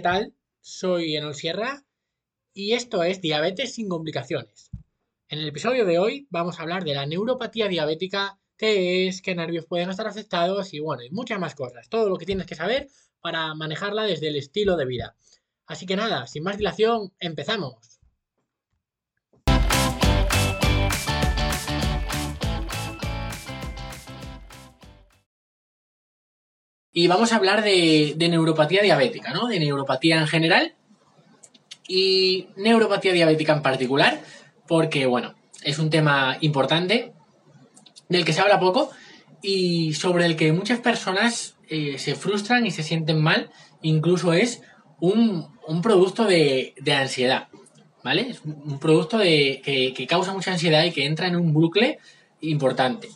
¿qué tal? Soy Enol Sierra y esto es Diabetes sin complicaciones. En el episodio de hoy vamos a hablar de la neuropatía diabética, qué es, qué nervios pueden estar afectados y bueno, y muchas más cosas. Todo lo que tienes que saber para manejarla desde el estilo de vida. Así que nada, sin más dilación, empezamos. Y vamos a hablar de, neuropatía diabética, ¿no? De neuropatía en general y neuropatía diabética en particular, porque, bueno, es un tema importante del que se habla poco y sobre el que muchas personas eh, se frustran y se sienten mal, incluso es un, producto de, ansiedad, ¿vale? Es un producto de, que, que causa mucha ansiedad y que entra en un bucle importante.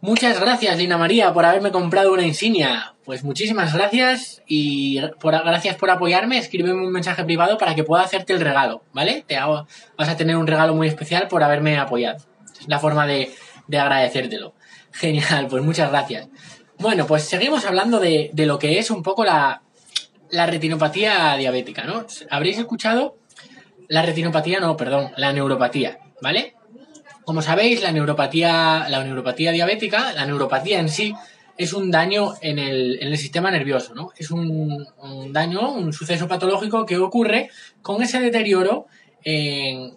Muchas gracias, Lina María, por haberme comprado una insignia. Pues muchísimas gracias y gracias por apoyarme. Escríbeme un mensaje privado para que pueda hacerte el regalo, ¿vale? Te hago, vas a tener un regalo muy especial por haberme apoyado. Es la forma de, agradecértelo. Genial, pues muchas gracias. Bueno, pues seguimos hablando de, lo que es un poco la, la retinopatía diabética, ¿no? Habréis escuchado la retinopatía, no, perdón, la neuropatía, ¿vale? Como sabéis, la neuropatía, la neuropatía diabética, la neuropatía en sí, es un daño en el, sistema nervioso, ¿no? Es un, daño, un suceso patológico que ocurre con ese deterioro en,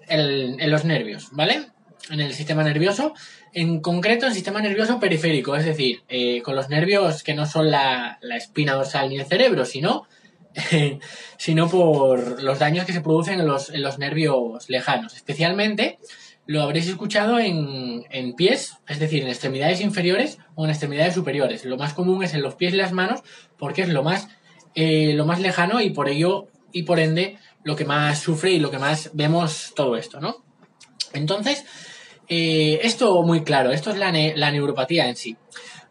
los nervios, ¿vale? En el sistema nervioso, en concreto el sistema nervioso periférico, es decir, eh, con los nervios que no son la, espina dorsal ni el cerebro, sino, sino por los daños que se producen en los, en los nervios lejanos, especialmente lo habréis escuchado en, pies, es decir, en extremidades inferiores o en extremidades superiores. Lo más común es en los pies y las manos porque es lo más, eh, lo más lejano y por ello y por ende lo que más sufre y lo que más vemos todo esto, ¿no? Entonces, eh, esto muy claro, esto es la, la neuropatía en sí.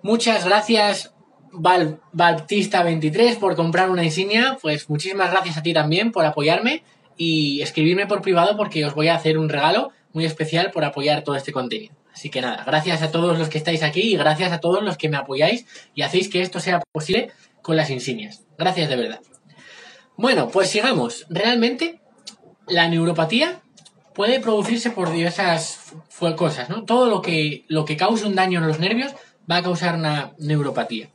Muchas gracias Val, Baptista23 por comprar una insignia, pues muchísimas gracias a ti también por apoyarme y escribirme por privado porque os voy a hacer un regalo muy especial por apoyar todo este contenido. Así que nada, gracias a todos los que estáis aquí y gracias a todos los que me apoyáis y hacéis que esto sea posible con las insignias. Gracias de verdad. Bueno, pues sigamos. Realmente la neuropatía puede producirse por diversas cosas, ¿no? Todo lo que, lo que cause un daño en los nervios va a causar una neuropatía.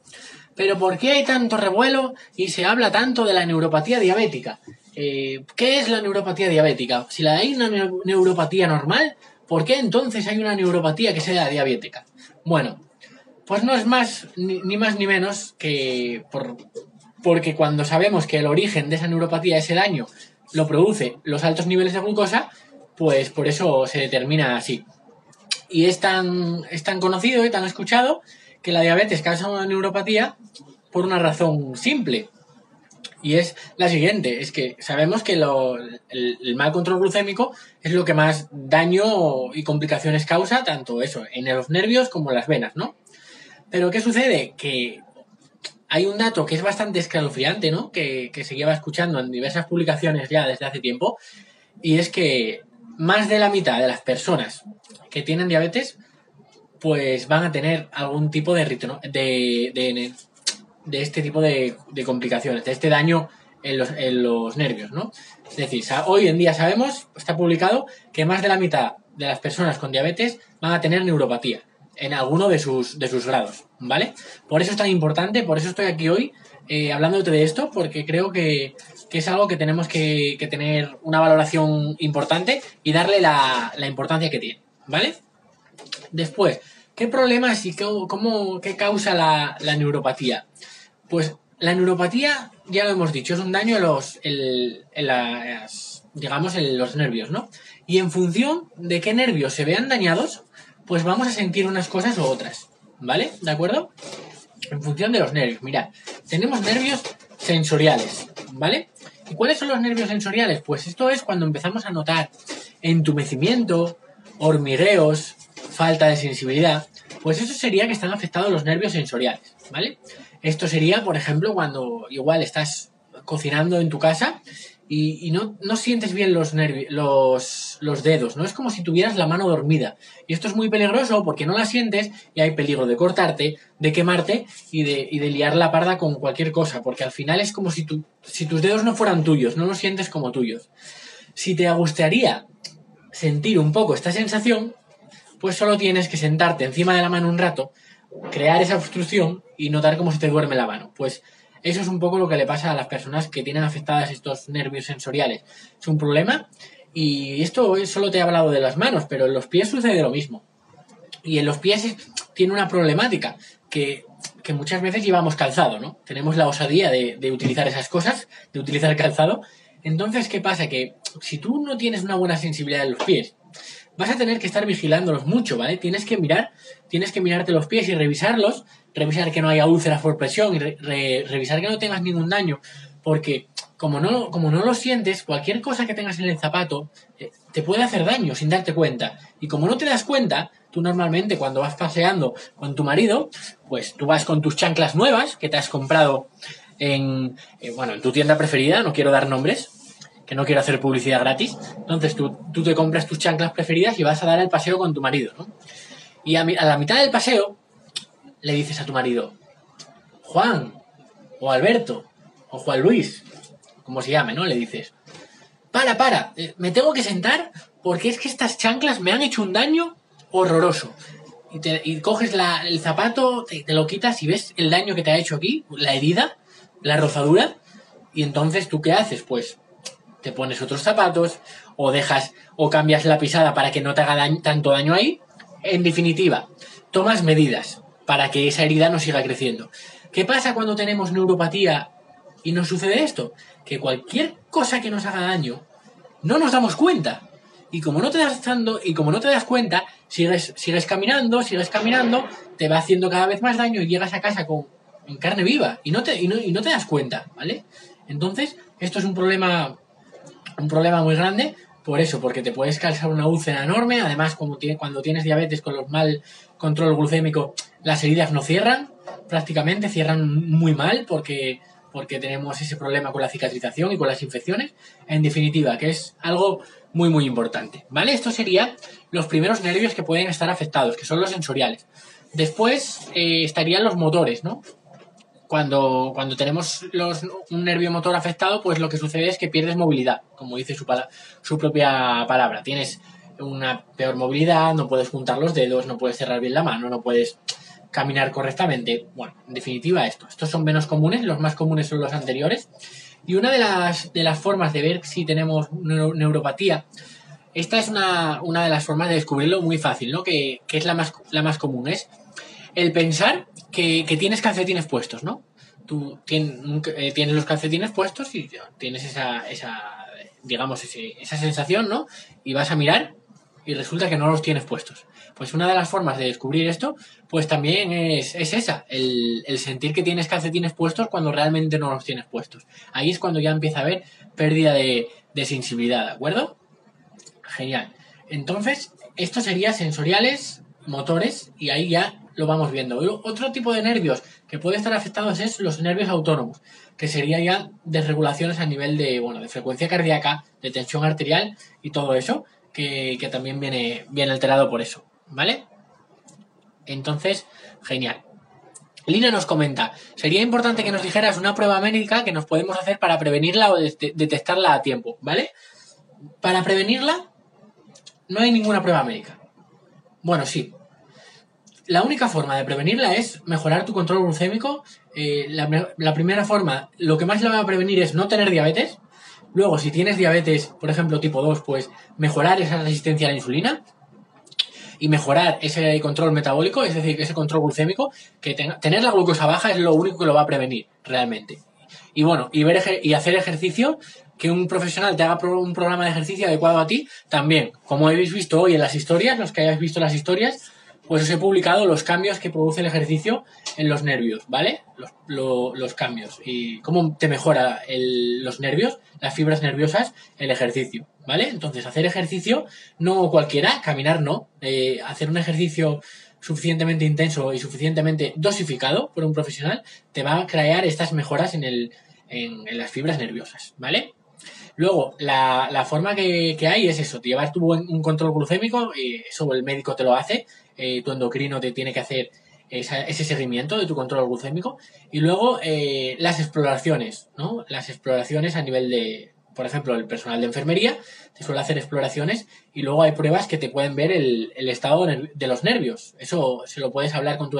Pero ¿por qué hay tanto revuelo y se habla tanto de la neuropatía diabética? Eh, ¿Qué es la neuropatía diabética? Si la hay una neuropatía normal, ¿por qué entonces hay una neuropatía que sea diabética? Bueno, pues no es más ni, más ni menos que por, porque cuando sabemos que el origen de esa neuropatía, ese daño, lo produce los altos niveles de glucosa, pues por eso se determina así. Y es tan, es tan conocido y tan escuchado que la diabetes causa una neuropatía por una razón simple. Y es la siguiente, es que sabemos que el, mal control glucémico es lo que más daño y complicaciones causa, tanto eso, en los nervios como en las venas, ¿no? Pero ¿qué sucede? Que hay un dato que es bastante escalofriante, ¿no? Que, que se lleva escuchando en diversas publicaciones ya desde hace tiempo, y es que más de la mitad de las personas que tienen diabetes, pues van a tener algún tipo de, de, de de este tipo de, complicaciones, de este daño en los, en los, nervios, ¿no? Es decir, hoy en día sabemos, está publicado, que más de la mitad de las personas con diabetes van a tener neuropatía en alguno de sus, de sus grados, ¿vale? Por eso es tan importante, por eso estoy aquí hoy eh, hablándote de esto, porque creo que, es algo que tenemos que, tener una valoración importante y darle la, importancia que tiene, ¿vale? Después, ¿qué problemas y cómo, qué causa la, la neuropatía? Pues la neuropatía, ya lo hemos dicho, es un daño en los, digamos, en los nervios, ¿no? Y en función de qué nervios se vean dañados, pues vamos a sentir unas cosas u otras, ¿vale? ¿De acuerdo? En función de los nervios. Mirad, tenemos nervios sensoriales, ¿vale? ¿Y cuáles son los nervios sensoriales? Pues esto es cuando empezamos a notar entumecimiento, hormigueos, falta de sensibilidad. Pues eso sería que están afectados los nervios sensoriales, ¿vale? Esto sería, por ejemplo, cuando igual estás cocinando en tu casa y, no, no, sientes bien los, los, los dedos, ¿no? Es como si tuvieras la mano dormida. Y esto es muy peligroso porque no la sientes y hay peligro de cortarte, de quemarte y de, y de liar la parda con cualquier cosa, porque al final es como si, tu, si tus dedos no fueran tuyos, no los sientes como tuyos. Si te gustaría sentir un poco esta sensación, pues solo tienes que sentarte encima de la mano un rato, crear esa obstrucción y notar cómo se te duerme la mano. Pues eso es un poco lo que le pasa a las personas que tienen afectadas estos nervios sensoriales. Es un problema y esto solo te he hablado de las manos, pero en los pies sucede lo mismo. Y en los pies tiene una problemática que, muchas veces llevamos calzado, ¿no? Tenemos la osadía de, de utilizar esas cosas, de utilizar calzado. Entonces, ¿qué pasa? Que si tú no tienes una buena sensibilidad en los pies, vas a tener que estar vigilándolos mucho, ¿vale? Tienes que mirar, tienes que mirarte los pies y revisarlos, revisar que no haya úlceras por presión y revisar que no tengas ningún daño, porque como no, como no lo sientes, cualquier cosa que tengas en el zapato eh, te puede hacer daño sin darte cuenta. Y como no te das cuenta, tú normalmente cuando vas paseando con tu marido, pues tú vas con tus chanclas nuevas que te has comprado en, eh, bueno, en tu tienda preferida, no quiero dar nombres, que no quiero hacer publicidad gratis. Entonces tú, tú te compras tus chanclas preferidas y vas a dar el paseo con tu marido, ¿no? Y a, la mitad del paseo le dices a tu marido, Juan, o Alberto, o Juan Luis, como se llame, ¿no? Le dices, para, para, eh, me tengo que sentar porque es que estas chanclas me han hecho un daño horroroso. Y, coges el zapato, te, te, lo quitas y ves el daño que te ha hecho aquí, la herida, la rozadura, y entonces tú qué haces? Pues te pones otros zapatos o dejas o cambias la pisada para que no te haga tanto daño ahí. En definitiva, tomas medidas para que esa herida no siga creciendo. ¿Qué pasa cuando tenemos neuropatía y nos sucede esto? Que cualquier cosa que nos haga daño no nos damos cuenta. Y como no te das dando, y como no te das cuenta, sigues, sigues caminando, sigues caminando, te va haciendo cada vez más daño y llegas a casa con en carne viva y no te, y no, y no te das cuenta, ¿vale? Entonces, esto es un problema un problema muy grande por eso, porque te puedes causar una úlcera enorme. Además, cuando tienes diabetes con los mal control glucémico, las heridas no cierran, prácticamente cierran muy mal porque, porque tenemos ese problema con la cicatrización y con las infecciones. En definitiva, que es algo muy, muy importante. ¿Vale? Estos serían los primeros nervios que pueden estar afectados, que son los sensoriales. Después eh, estarían los motores, ¿no? Cuando, cuando tenemos un nervio motor afectado, pues lo que sucede es que pierdes movilidad, como dice su, su propia palabra. Tienes una peor movilidad, no puedes juntar los dedos, no puedes cerrar bien la mano, no puedes caminar correctamente. Bueno, en definitiva esto. Estos son menos comunes, los más comunes son los anteriores. Y una de las, de las formas de ver si tenemos neuropatía, esta es una, una, de las formas de descubrirlo muy fácil, ¿no? Que, que es la más, la más común, es el pensar que, tienes calcetines puestos, ¿no? Tú eh, tienes, los calcetines puestos y tienes esa, esa digamos, esa sensación, ¿no? Y vas a mirar y resulta que no los tienes puestos. Pues una de las formas de descubrir esto, pues también es, esa, el, sentir que tienes calcetines puestos cuando realmente no los tienes puestos. Ahí es cuando ya empieza a haber pérdida de, de sensibilidad, ¿de acuerdo? Genial. Entonces, esto sería sensoriales, motores, y ahí ya lo vamos viendo. Otro tipo de nervios que puede estar afectados es los nervios autónomos, que sería ya desregulaciones a nivel de, bueno, de frecuencia cardíaca, de tensión arterial y todo eso, que, también viene, viene alterado por eso, ¿vale? Entonces, genial. Lina nos comenta, sería importante que nos dijeras una prueba médica que nos podemos hacer para prevenirla o detectarla a tiempo, ¿vale? Para prevenirla, no hay ninguna prueba médica. Bueno, sí, la única forma de prevenirla es mejorar tu control glucémico. Eh, la, primera forma, lo que más le va a prevenir es no tener diabetes. Luego, si tienes diabetes, por ejemplo, tipo 2, pues mejorar esa resistencia a la insulina y mejorar ese control metabólico, es decir, ese control glucémico, que tener la glucosa baja es lo único que lo va a prevenir, realmente. Y bueno, y, ver, y hacer ejercicio, que un profesional te haga un programa de ejercicio adecuado a ti, también. Como habéis visto hoy en las historias, los que hayáis visto las historias, pues os he publicado los cambios que produce el ejercicio en los nervios, ¿vale? Los, cambios y cómo te mejora los nervios, las fibras nerviosas, el ejercicio, ¿vale? Entonces, hacer ejercicio, no cualquiera, caminar no, eh, hacer un ejercicio suficientemente intenso y suficientemente dosificado por un profesional, te va a crear estas mejoras en, el, en, las fibras nerviosas, ¿vale? Luego, la, forma que, hay es eso, llevar tu un control glucémico, y eso el médico te lo hace, eh, tu endocrino te tiene que hacer ese seguimiento de tu control glucémico. Y luego eh, las exploraciones, ¿no? Las exploraciones a nivel de, por ejemplo, el personal de enfermería te suele hacer exploraciones y luego hay pruebas que te pueden ver el, estado de los nervios. Eso se lo puedes hablar con tu,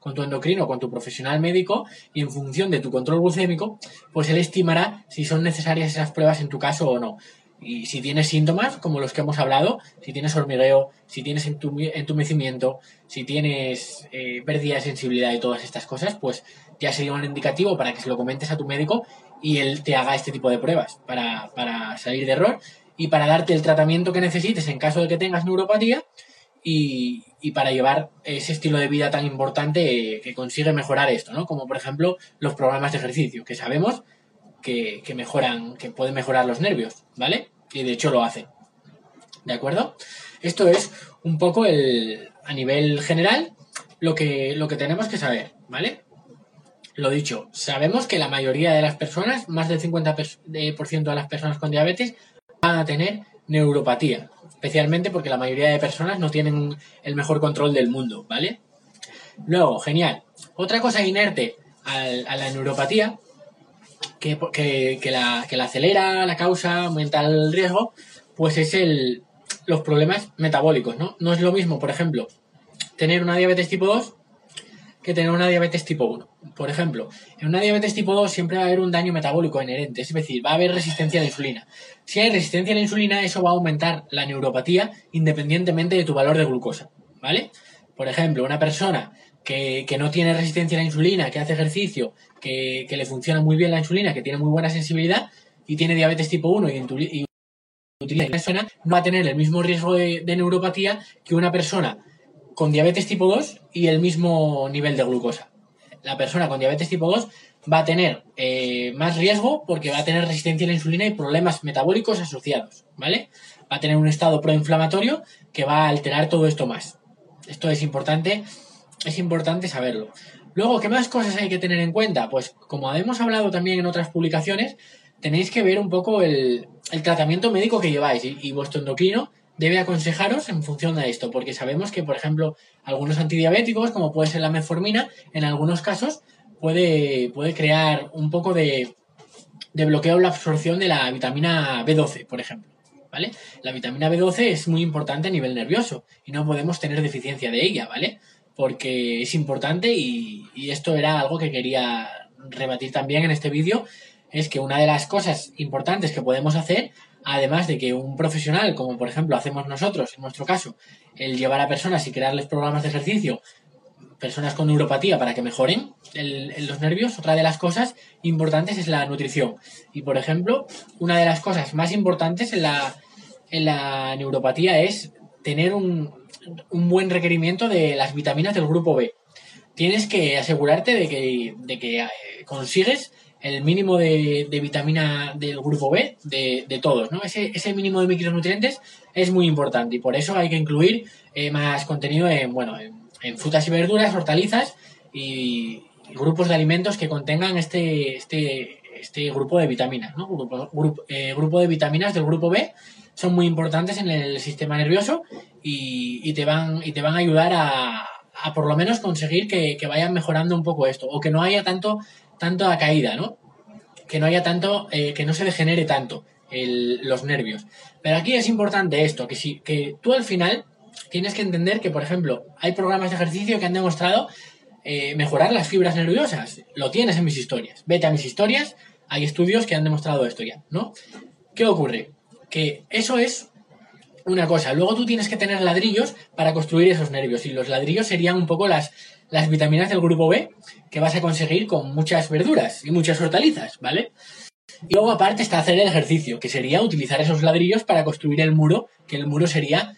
con tu endocrino, con tu profesional médico y en función de tu control glucémico, pues él estimará si son necesarias esas pruebas en tu caso o no. Y si tienes síntomas, como los que hemos hablado, si tienes hormigueo, si tienes entumecimiento, si tienes eh, pérdida de sensibilidad y todas estas cosas, pues ya sería un indicativo para que se lo comentes a tu médico y él te haga este tipo de pruebas para, para salir de error y para darte el tratamiento que necesites en caso de que tengas neuropatía y, y, para llevar ese estilo de vida tan importante que consigue mejorar esto, ¿no? Como por ejemplo los programas de ejercicio, que sabemos que, que mejoran, que pueden mejorar los nervios, ¿vale? Y de hecho lo hace. ¿De acuerdo? Esto es un poco el, a nivel general lo que, lo que tenemos que saber, ¿vale? Lo dicho, sabemos que la mayoría de las personas, más del 50% de las personas con diabetes, van a tener neuropatía, especialmente porque la mayoría de personas no tienen el mejor control del mundo, ¿vale? Luego, genial. Otra cosa inerte a la neuropatía, que, la, que la acelera, la causa, aumenta el riesgo, pues es el, los problemas metabólicos, ¿no? No es lo mismo, por ejemplo, tener una diabetes tipo 2 que tener una diabetes tipo 1. Por ejemplo, en una diabetes tipo 2 siempre va a haber un daño metabólico inherente, es decir, va a haber resistencia a la insulina. Si hay resistencia a la insulina, eso va a aumentar la neuropatía independientemente de tu valor de glucosa, ¿vale? Por ejemplo, una persona que, no tiene resistencia a la insulina, que hace ejercicio, que, le funciona muy bien la insulina, que tiene muy buena sensibilidad y tiene diabetes tipo 1 y, y utiliza insulina, no va a tener el mismo riesgo de neuropatía que una persona con diabetes tipo 2 y el mismo nivel de glucosa. La persona con diabetes tipo 2 va a tener eh, más riesgo porque va a tener resistencia a la insulina y problemas metabólicos asociados, ¿vale? Va a tener un estado proinflamatorio que va a alterar todo esto más. Esto es importante, es importante saberlo. Luego, ¿qué más cosas hay que tener en cuenta? Pues como hemos hablado también en otras publicaciones, tenéis que ver un poco el, tratamiento médico que lleváis y, y vuestro endocrino debe aconsejaros en función de esto, porque sabemos que, por ejemplo, algunos antidiabéticos, como puede ser la metformina, en algunos casos puede, puede crear un poco de, de bloqueo en la absorción de la vitamina B12, por ejemplo. ¿Vale? La vitamina B12 es muy importante a nivel nervioso y no podemos tener deficiencia de ella, ¿vale? Porque es importante y, y esto era algo que quería rebatir también en este vídeo, es que una de las cosas importantes que podemos hacer Además de que un profesional, como por ejemplo hacemos nosotros, en nuestro caso, el llevar a personas y crearles programas de ejercicio, personas con neuropatía para que mejoren los nervios, otra de las cosas importantes es la nutrición. Y por ejemplo, una de las cosas más importantes en la, en la neuropatía es tener un, un buen requerimiento de las vitaminas del grupo B. Tienes que asegurarte de que, de que eh, consigues el mínimo de, vitamina del grupo B de, todos, ¿no? Ese, ese, mínimo de micronutrientes es muy importante y por eso hay que incluir eh, más contenido en, bueno, en, frutas y verduras, hortalizas y, grupos de alimentos que contengan este, este, este grupo de vitaminas, ¿no? Grupo, eh, grupo, de vitaminas del grupo B son muy importantes en el sistema nervioso y, te, van, y te van a ayudar a, a por lo menos conseguir que, que, vayan mejorando un poco esto o que no haya tanto tanto a caída, ¿no? Que no haya tanto, eh, que no se degenere tanto los nervios. Pero aquí es importante esto, que, si, que tú al final tienes que entender que, por ejemplo, hay programas de ejercicio que han demostrado eh, mejorar las fibras nerviosas. Lo tienes en mis historias. Vete a mis historias, hay estudios que han demostrado esto ya, ¿no? ¿Qué ocurre? Que eso es una cosa. Luego tú tienes que tener ladrillos para construir esos nervios. Y los ladrillos serían un poco las, las vitaminas del grupo B que vas a conseguir con muchas verduras y muchas hortalizas, ¿vale? Y luego aparte está hacer el ejercicio, que sería utilizar esos ladrillos para construir el muro, que el muro sería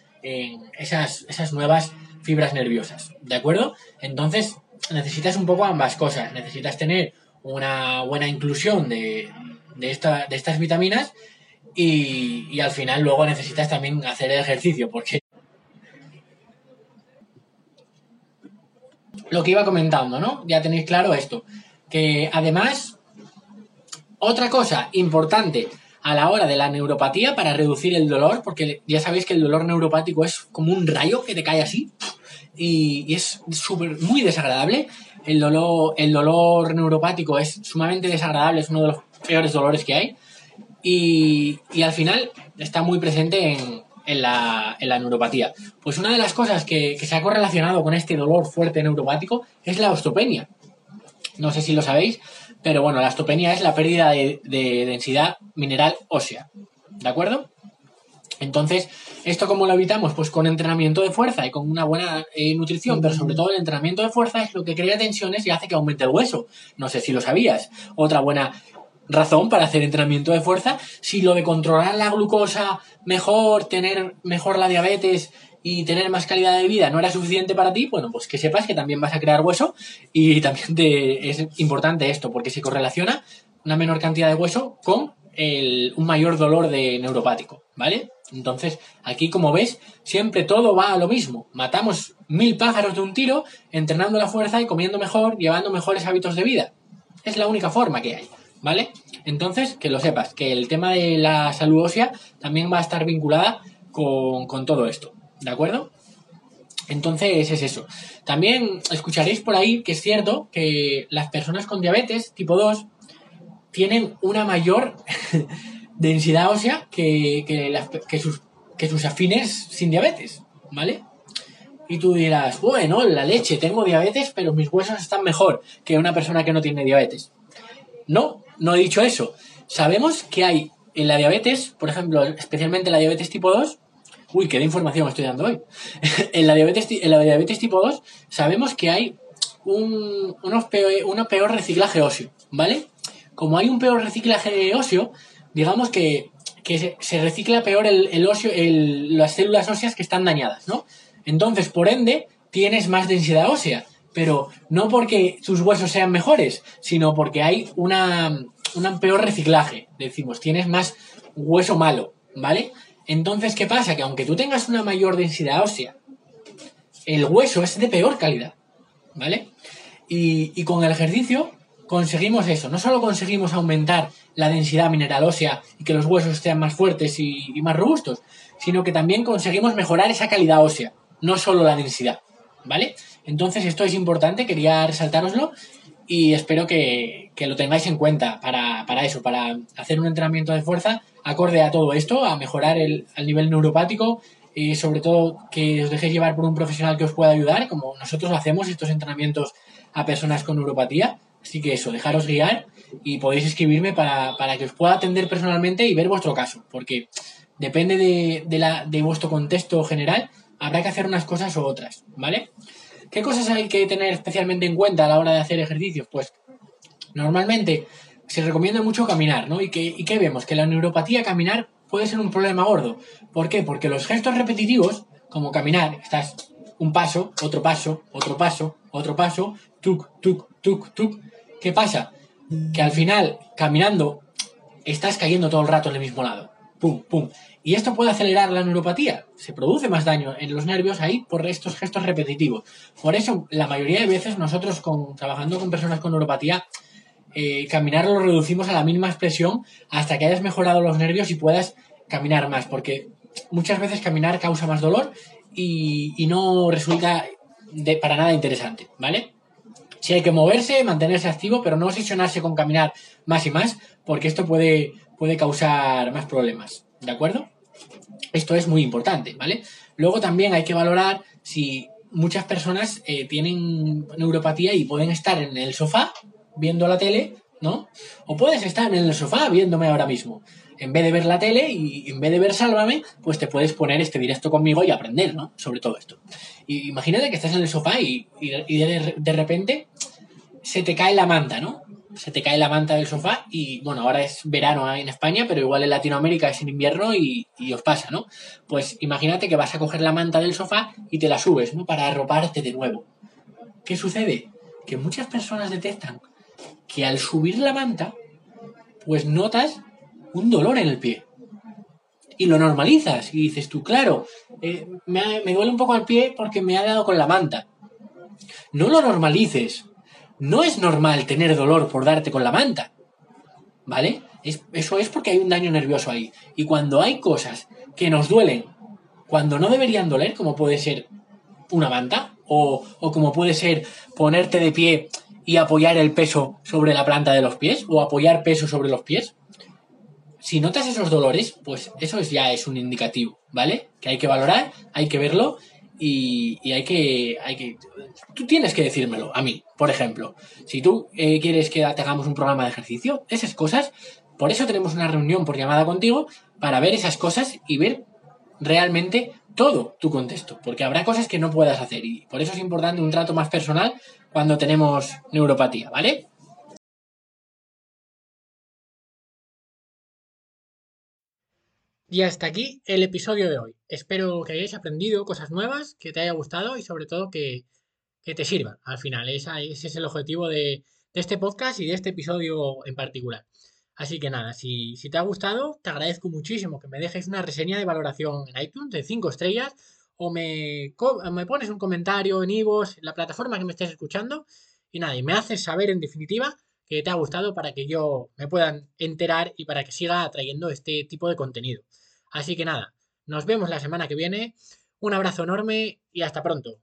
esas, esas nuevas fibras nerviosas, ¿de acuerdo? Entonces necesitas un poco ambas cosas, necesitas tener una buena inclusión de, de, esta, de estas vitaminas y, y al final luego necesitas también hacer ejercicio, porque lo que iba comentando, ¿no? Ya tenéis claro esto. Que además, otra cosa importante a la hora de la neuropatía para reducir el dolor, porque ya sabéis que el dolor neuropático es como un rayo que te cae así y, es súper, muy desagradable. El dolor, el dolor neuropático es sumamente desagradable, es uno de los peores dolores que hay y, al final está muy presente en, la, neuropatía. Pues una de las cosas que, se ha correlacionado con este dolor fuerte neuropático es la osteopenia. No sé si lo sabéis, pero bueno, la osteopenia es la pérdida de, densidad mineral ósea. ¿De acuerdo? Entonces, ¿esto cómo lo evitamos? Pues con entrenamiento de fuerza y con una buena eh, nutrición, pero sobre todo el entrenamiento de fuerza es lo que crea tensiones y hace que aumente el hueso. No sé si lo sabías. Otra buena razón para hacer entrenamiento de fuerza. Si lo de controlar la glucosa mejor, tener mejor la diabetes y tener más calidad de vida no era suficiente para ti, bueno, pues que sepas que también vas a crear hueso y también te, es importante esto porque se correlaciona una menor cantidad de hueso con un mayor dolor de neuropático, ¿vale? Entonces, aquí como ves, siempre todo va a lo mismo. Matamos mil pájaros de un tiro entrenando la fuerza y comiendo mejor, llevando mejores hábitos de vida. Es la única forma que hay. ¿Vale? Entonces, que lo sepas, que el tema de la salud ósea también va a estar vinculada con, todo esto, ¿de acuerdo? Entonces es eso. También escucharéis por ahí que es cierto que las personas con diabetes tipo 2 tienen una mayor densidad ósea que, que, sus, que sus afines sin diabetes, ¿vale? Y tú dirás, bueno, la leche, tengo diabetes, pero mis huesos están mejor que una persona que no tiene diabetes. No, no he dicho eso. Sabemos que hay en la diabetes, por ejemplo, especialmente la diabetes tipo 2, uy, qué de información estoy dando hoy. en, la diabetes, en la diabetes tipo 2 sabemos que hay un, peor, peor reciclaje óseo, ¿vale? Como hay un peor reciclaje óseo, digamos que, se, recicla peor el, el óseo, las células óseas que están dañadas, ¿no? Entonces, por ende, tienes más densidad ósea pero no porque sus huesos sean mejores, sino porque hay una, un peor reciclaje. Decimos, tienes más hueso malo, ¿vale? Entonces, ¿qué pasa? Que aunque tú tengas una mayor densidad ósea, el hueso es de peor calidad, ¿vale? Y, con el ejercicio conseguimos eso. No solo conseguimos aumentar la densidad mineral ósea y que los huesos sean más fuertes y más robustos, sino que también conseguimos mejorar esa calidad ósea, no solo la densidad, ¿vale? Entonces esto es importante, quería resaltároslo y espero que, lo tengáis en cuenta para, eso, para hacer un entrenamiento de fuerza acorde a todo esto, a mejorar el, nivel neuropático y sobre todo que os dejéis llevar por un profesional que os pueda ayudar, como nosotros hacemos estos entrenamientos a personas con neuropatía. Así que eso, dejaros guiar y podéis escribirme para, que os pueda atender personalmente y ver vuestro caso, porque depende de, de, la, de vuestro contexto general, habrá que hacer unas cosas u otras, ¿vale? ¿Qué cosas hay que tener especialmente en cuenta a la hora de hacer ejercicios? Pues normalmente se recomienda mucho caminar, ¿no? ¿Y qué, y vemos? Que la neuropatía caminar puede ser un problema gordo. ¿Por qué? Porque los gestos repetitivos, como caminar, estás un paso, otro paso, otro paso, otro paso, tuk, tuk, tuk, tuk. ¿Qué pasa? Que al final, caminando, estás cayendo todo el rato en el mismo lado. Pum, pum. Y esto puede acelerar la neuropatía. Se produce más daño en los nervios ahí por estos gestos repetitivos. Por eso, la mayoría de veces nosotros trabajando con personas con neuropatía, eh, caminar lo reducimos a la mínima expresión hasta que hayas mejorado los nervios y puedas caminar más. Porque muchas veces caminar causa más dolor y, no resulta de, para nada interesante, ¿vale? Si hay que moverse, mantenerse activo, pero no obsesionarse con caminar más y más, porque esto puede, puede causar más problemas. ¿De acuerdo? Esto es muy importante, ¿vale? Luego también hay que valorar si muchas personas eh, tienen neuropatía y pueden estar en el sofá viendo la tele, ¿no? O puedes estar en el sofá viéndome ahora mismo. En vez de ver la tele y en vez de ver Sálvame, pues te puedes poner este directo conmigo y aprender, ¿no? Sobre todo esto. Y imagínate que estás en el sofá y, de repente se te cae la manta, ¿no? Se te cae la manta del sofá y bueno, ahora es verano en España, pero igual en Latinoamérica es en invierno y, os pasa, ¿no? Pues imagínate que vas a coger la manta del sofá y te la subes, ¿no? Para arroparte de nuevo. ¿Qué sucede? Que muchas personas detectan que al subir la manta, pues notas un dolor en el pie. Y lo normalizas y dices tú, claro, eh, me, duele un poco el pie porque me ha dado con la manta. No lo normalices, no es normal tener dolor por darte con la manta. ¿vale? eso es porque hay un daño nervioso ahí. Y cuando hay cosas que nos duelen, cuando no deberían doler, como puede ser una manta, o, o como puede ser ponerte de pie y apoyar el peso sobre la planta de los pies, o apoyar peso sobre los pies, si notas esos dolores, pues eso ya es un indicativo, ¿vale? Que hay que valorar, hay que verlo y, hay, que, hay que... Tú tienes que decírmelo a mí, por ejemplo. Si tú eh, quieres que te hagamos un programa de ejercicio, esas cosas, por eso tenemos una reunión por llamada contigo, para ver esas cosas y ver realmente todo tu contexto, porque habrá cosas que no puedas hacer y por eso es importante un trato más personal cuando tenemos neuropatía, ¿vale? Y hasta aquí el episodio de hoy. Espero que hayáis aprendido cosas nuevas, que te haya gustado y sobre todo que, te sirva al final. ese es el objetivo de, este podcast y de este episodio en particular. Así que nada, si, te ha gustado, te agradezco muchísimo que me dejes una reseña de valoración en iTunes de 5 estrellas o me, me pones un comentario en Ivos, en la plataforma que me estés escuchando. Y nada, y me haces saber en definitiva que te ha gustado para que yo me pueda enterar y para que siga atrayendo este tipo de contenido. Así que nada, nos vemos la semana que viene. Un abrazo enorme y hasta pronto.